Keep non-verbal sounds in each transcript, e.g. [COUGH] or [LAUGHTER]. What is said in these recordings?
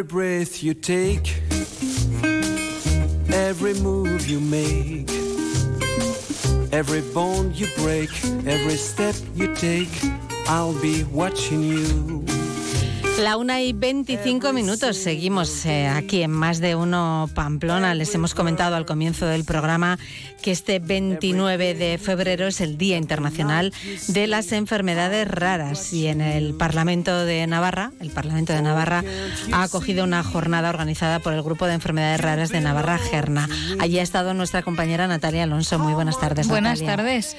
Every breath you take, every move you make, every bone you break, every step you take, I'll be watching you. La una y 25 minutos. Seguimos eh, aquí en Más de Uno Pamplona. Les hemos comentado al comienzo del programa que este 29 de febrero es el Día Internacional de las Enfermedades Raras y en el Parlamento de Navarra, el Parlamento de Navarra ha acogido una jornada organizada por el Grupo de Enfermedades Raras de Navarra, Gerna. Allí ha estado nuestra compañera Natalia Alonso. Muy buenas tardes. Buenas Natalia. tardes.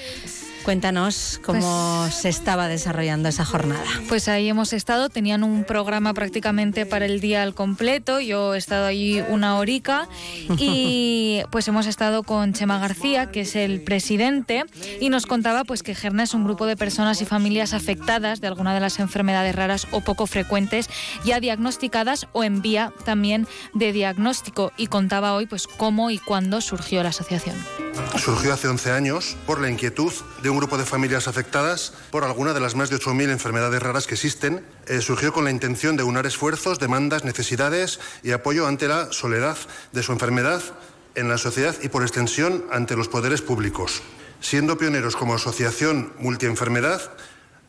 Cuéntanos cómo Pues- se estaba desarrollando esa jornada. Pues ahí hemos estado, tenían un programa prácticamente para el día al completo, yo he estado allí una horica y [LAUGHS] pues hemos estado con Chema García, que es el presidente, y nos contaba pues que Gerna es un grupo de personas y familias afectadas de alguna de las enfermedades raras o poco frecuentes, ya diagnosticadas o en vía también de diagnóstico y contaba hoy pues cómo y cuándo surgió la asociación. Surgió hace 11 años por la inquietud de un grupo de familias afectadas por alguna de las más de 8.000 enfermedades raras que existen. Eh, surgió con la intención de unar esfuerzos, demandas, necesidades y apoyo ante la soledad de su enfermedad en la sociedad y por extensión ante los poderes públicos. Siendo pioneros como asociación multienfermedad,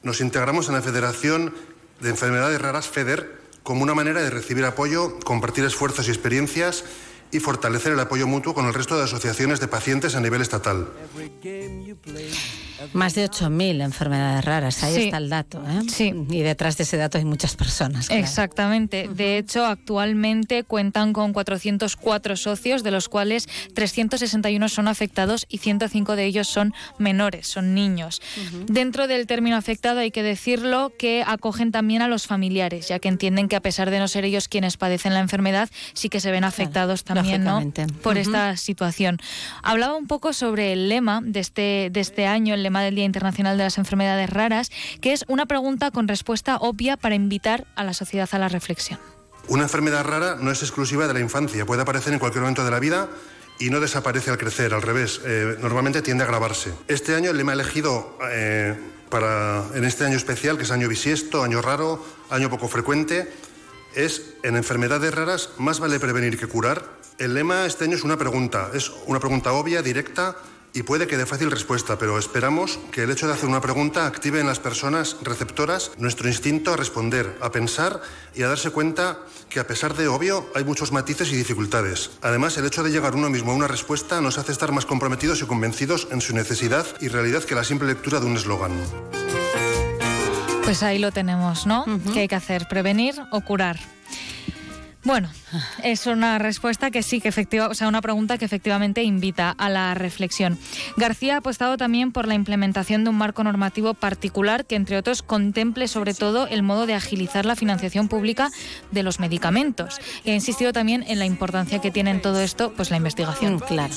nos integramos en la Federación de Enfermedades Raras FEDER como una manera de recibir apoyo, compartir esfuerzos y experiencias y fortalecer el apoyo mutuo con el resto de asociaciones de pacientes a nivel estatal. Más de 8.000 enfermedades raras, ahí Sí. está el dato. ¿eh? Sí. Y detrás de ese dato hay muchas personas. claro. Exactamente. De hecho, actualmente cuentan con 404 socios, de los cuales 361 son afectados y 105 de ellos son menores, son niños. Dentro del término afectado hay que decirlo que acogen también a los familiares, ya que entienden que a pesar de no ser ellos quienes padecen la enfermedad, sí que se ven afectados también ¿no? lógicamente. por Ujú. esta situación. Hablaba un poco sobre el lema de este, de este año, el lema del Día Internacional de las Enfermedades Raras, que es una pregunta con respuesta obvia para invitar a la sociedad a la reflexión. Una enfermedad rara no es exclusiva de la infancia, puede aparecer en cualquier momento de la vida y no desaparece al crecer, al revés, eh, normalmente tiende a agravarse. Este año el lema elegido eh, para, en este año especial, que es año bisiesto, año raro, año poco frecuente, es en enfermedades raras más vale prevenir que curar. El lema este año es una pregunta, es una pregunta obvia, directa y puede que dé fácil respuesta, pero esperamos que el hecho de hacer una pregunta active en las personas receptoras nuestro instinto a responder, a pensar y a darse cuenta que a pesar de obvio hay muchos matices y dificultades. Además, el hecho de llegar uno mismo a una respuesta nos hace estar más comprometidos y convencidos en su necesidad y realidad que la simple lectura de un eslogan. Pues ahí lo tenemos, ¿no? ¿Qué hay que hacer? ¿Prevenir o curar? Bueno, es una respuesta que sí, que efectiva, o sea, una pregunta que efectivamente invita a la reflexión. García ha apostado también por la implementación de un marco normativo particular que, entre otros, contemple sobre todo el modo de agilizar la financiación pública de los medicamentos. Y ha insistido también en la importancia que tiene en todo esto, pues la investigación. Mm, claro.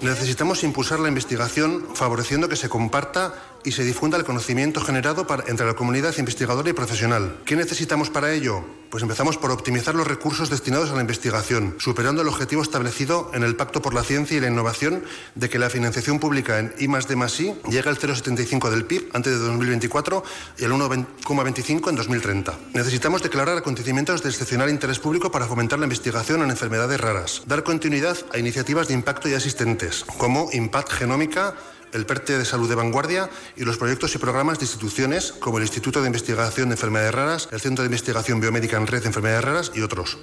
Necesitamos impulsar la investigación favoreciendo que se comparta y se difunda el conocimiento generado entre la comunidad investigadora y profesional. ¿Qué necesitamos para ello? Pues empezamos por optimizar los recursos destinados a la investigación, superando el objetivo establecido en el Pacto por la Ciencia y la Innovación de que la financiación pública en I D I llegue al 0,75 del PIB antes de 2024 y al 1,25 en 2030. Necesitamos declarar acontecimientos de excepcional interés público para fomentar la investigación en enfermedades raras, dar continuidad a iniciativas de impacto ya existentes, como Impact Genómica, el PERTE de Salud de Vanguardia y los proyectos y programas de instituciones como el Instituto de Investigación de Enfermedades Raras, el Centro de Investigación Biomédica en Red de Enfermedades Raras y otros.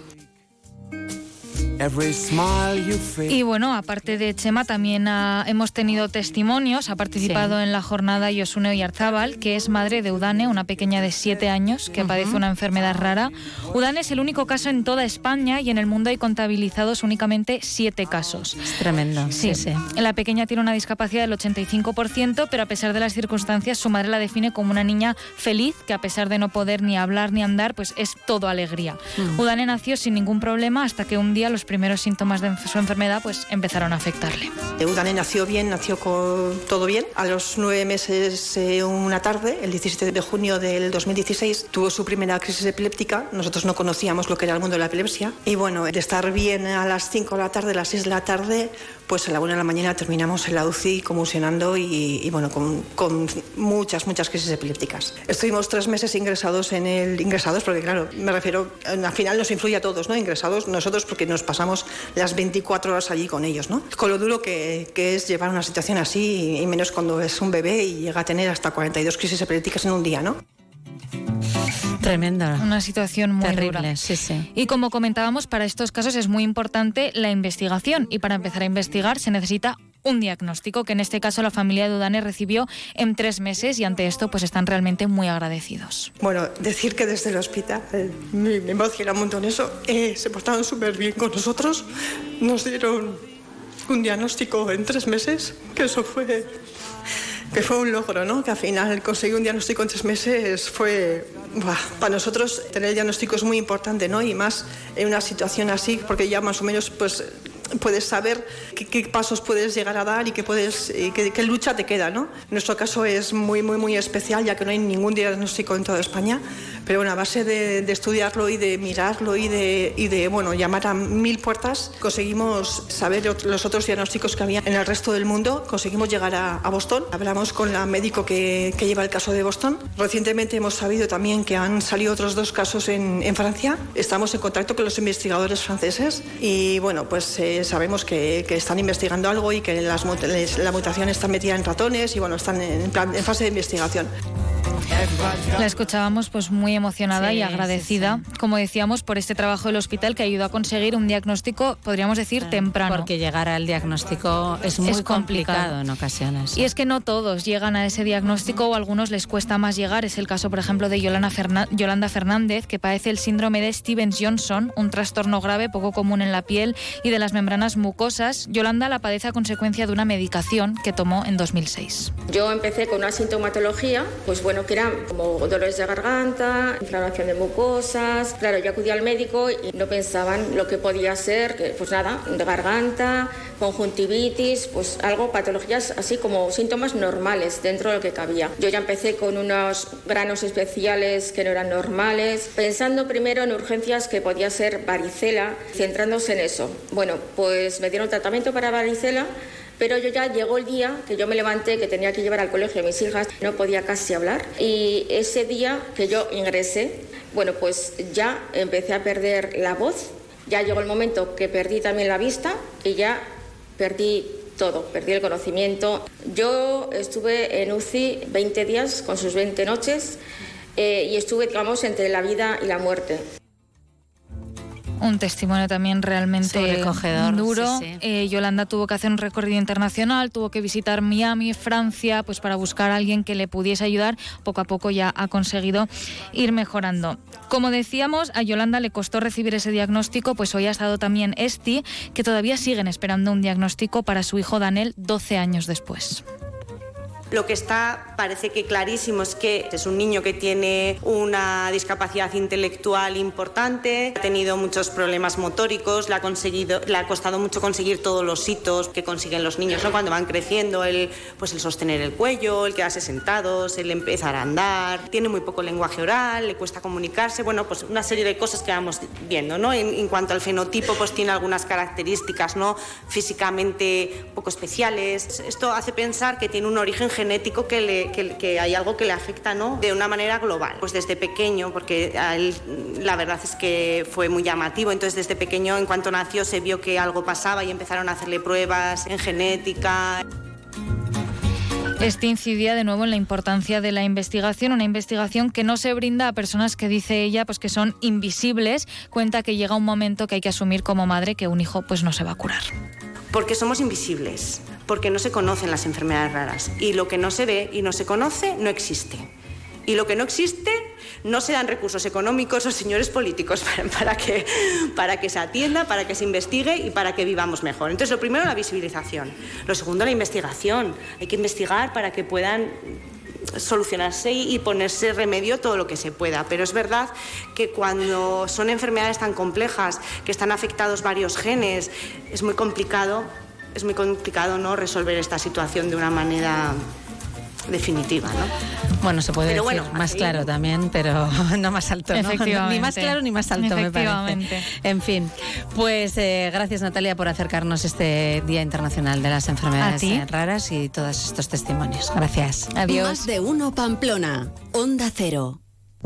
Y bueno, aparte de Chema, también ha- hemos tenido testimonios. Ha participado Sí. en la jornada Yosune Oyarzábal, que es madre de Udane, una pequeña de 7 años que padece una enfermedad rara. Udane es el único caso en toda España y en el mundo hay contabilizados únicamente 7 casos. Es tremendo. Sí, sí. La pequeña tiene una discapacidad del 85%, pero a pesar de las circunstancias, su madre la define como una niña feliz, que a pesar de no poder ni hablar ni andar, pues es todo alegría. Udane nació sin ningún problema hasta que un día los primeros síntomas de su enfermedad pues empezaron a afectarle. Udane nació bien, nació con todo bien. A los nueve meses, eh, una tarde, el 17 de junio del 2016, tuvo su primera crisis epiléptica. Nosotros no conocíamos lo que era el mundo de la epilepsia. Y bueno, de estar bien a las 5 de la tarde, a las 6 de la tarde, pues a la 1 de la mañana terminamos en la UCI convulsionando y, y bueno, con, con, muchas, muchas crisis epilépticas. Estuvimos tres meses ingresados en el... Ingresados porque, claro, me refiero, al final nos influye a todos, ¿no? Ingresados nosotros porque nos pasamos las 24 horas allí con ellos, ¿no? Con lo duro que, que es llevar una situación así y menos cuando es un bebé y llega a tener hasta 42 crisis epilépticas en un día, ¿no? Tremendo. Una situación muy Terrible, dura. sí, sí. Y como comentábamos, para estos casos es muy importante la investigación y para empezar a investigar se necesita un diagnóstico que en este caso la familia de Udane recibió en tres meses y ante esto pues están realmente muy agradecidos. Bueno, decir que desde el hospital eh, me, me un montón eso. Eh, se portaron súper bien con nosotros. Nos dieron un diagnóstico en tres meses, que eso fue que fue un logro, ¿no? Que al final conseguir un diagnóstico en tres meses fue... Para nosotros tener el diagnóstico es muy importante, ¿no? Y más en una situación así, porque ya más o menos pues puedes saber qué, pasos puedes llegar a dar y y qué, lucha te queda, ¿no? Nuestro caso es muy, muy, muy especial, ya que no hay ningún diagnóstico en toda España, pero bueno, a base de, de estudiarlo y de mirarlo y de, y de, bueno, llamar a mil puertas, conseguimos saber los otros diagnósticos que había en el resto del mundo, conseguimos llegar a, a Boston, hablamos con la médico que, que, lleva el caso de Boston, recientemente hemos sabido también que han salido otros dos casos en, en Francia, estamos en contacto con los investigadores franceses y bueno, pues eh, sabemos que, que, están investigando algo y que las, la mutación está metida en ratones y bueno, están en, plan, en fase de investigación. La escuchábamos pues muy emocionada sí, y agradecida, sí, sí. como decíamos, por este trabajo del hospital que ayudó a conseguir un diagnóstico, podríamos decir, claro, temprano. Porque llegar al diagnóstico es muy es complicado. complicado. en ocasiones. Y es que no todos llegan a ese diagnóstico o a algunos les cuesta más llegar. Es el caso, por ejemplo, de Yolanda, Ferna Yolanda Fernández, que padece el síndrome de Stevens-Johnson, un trastorno grave poco común en la piel y de las membranas mucosas. Yolanda la padece a consecuencia de una medicación que tomó en 2006. Yo empecé con una sintomatología, pues bueno, que eran como dolores de garganta, inflamación de mucosas. Claro, yo acudí al médico y no pensaban lo que podía ser, que, pues nada, de garganta, conjuntivitis, pues algo, patologías así como síntomas normales dentro de lo que cabía. Yo ya empecé con unos granos especiales que no eran normales, pensando primero en urgencias que podía ser varicela, centrándose en eso. Bueno, pues me dieron tratamiento para varicela pero yo ya llegó el día que yo me levanté, que tenía que llevar al colegio a mis hijas, no podía casi hablar. Y ese día que yo ingresé, bueno, pues ya empecé a perder la voz. Ya llegó el momento que perdí también la vista y ya perdí todo, perdí el conocimiento. Yo estuve en UCI 20 días con sus 20 noches eh, y estuve, digamos, entre la vida y la muerte. Un testimonio también realmente duro. Sí, sí. Eh, Yolanda tuvo que hacer un recorrido internacional, tuvo que visitar Miami, Francia, pues para buscar a alguien que le pudiese ayudar. Poco a poco ya ha conseguido ir mejorando. Como decíamos, a Yolanda le costó recibir ese diagnóstico, pues hoy ha estado también Esti, que todavía siguen esperando un diagnóstico para su hijo Daniel 12 años después. Lo que está, parece que clarísimo, es que es un niño que tiene una discapacidad intelectual importante, ha tenido muchos problemas motóricos, le ha, conseguido, le ha costado mucho conseguir todos los hitos que consiguen los niños ¿no? cuando van creciendo, el, pues el sostener el cuello, el quedarse sentados, el empezar a andar, tiene muy poco lenguaje oral, le cuesta comunicarse, bueno, pues una serie de cosas que vamos viendo, ¿no? En, en cuanto al fenotipo, pues tiene algunas características, ¿no? Físicamente poco especiales. Esto hace pensar que tiene un origen genético que, le, que, que, hay algo que le afecta ¿no? de una manera global. Pues desde pequeño, porque a él la verdad es que fue muy llamativo, entonces desde pequeño en cuanto nació se vio que algo pasaba y empezaron a hacerle pruebas en genética. Este incidía de nuevo en la importancia de la investigación, una investigación que no se brinda a personas que dice ella pues que son invisibles. Cuenta que llega un momento que hay que asumir como madre que un hijo pues no se va a curar. Porque somos invisibles, porque no se conocen las enfermedades raras y lo que no se ve y no se conoce no existe. Y lo que no existe no se dan recursos económicos o señores políticos [LAUGHS] para, que, para que se atienda, para que se investigue y para que vivamos mejor. Entonces, lo primero, la visibilización. Lo segundo, la investigación. Hay que investigar para que puedan solucionarse y ponerse remedio todo lo que se pueda. Pero es verdad que cuando son enfermedades tan complejas, que están afectados varios genes, es muy complicado, es muy complicado ¿no? resolver esta situación de una manera definitiva, ¿no? Bueno, se puede Pero decir bueno, más así- claro también, pero [LAUGHS] no más alto, ¿no? Efectivamente. Ni más claro ni más alto, me parece. Efectivamente. En fin, pues eh, gracias Natalia por acercarnos este Día Internacional de las Enfermedades Raras y todos estos testimonios. Gracias. Adiós. Más de uno Pamplona. Onda Cero.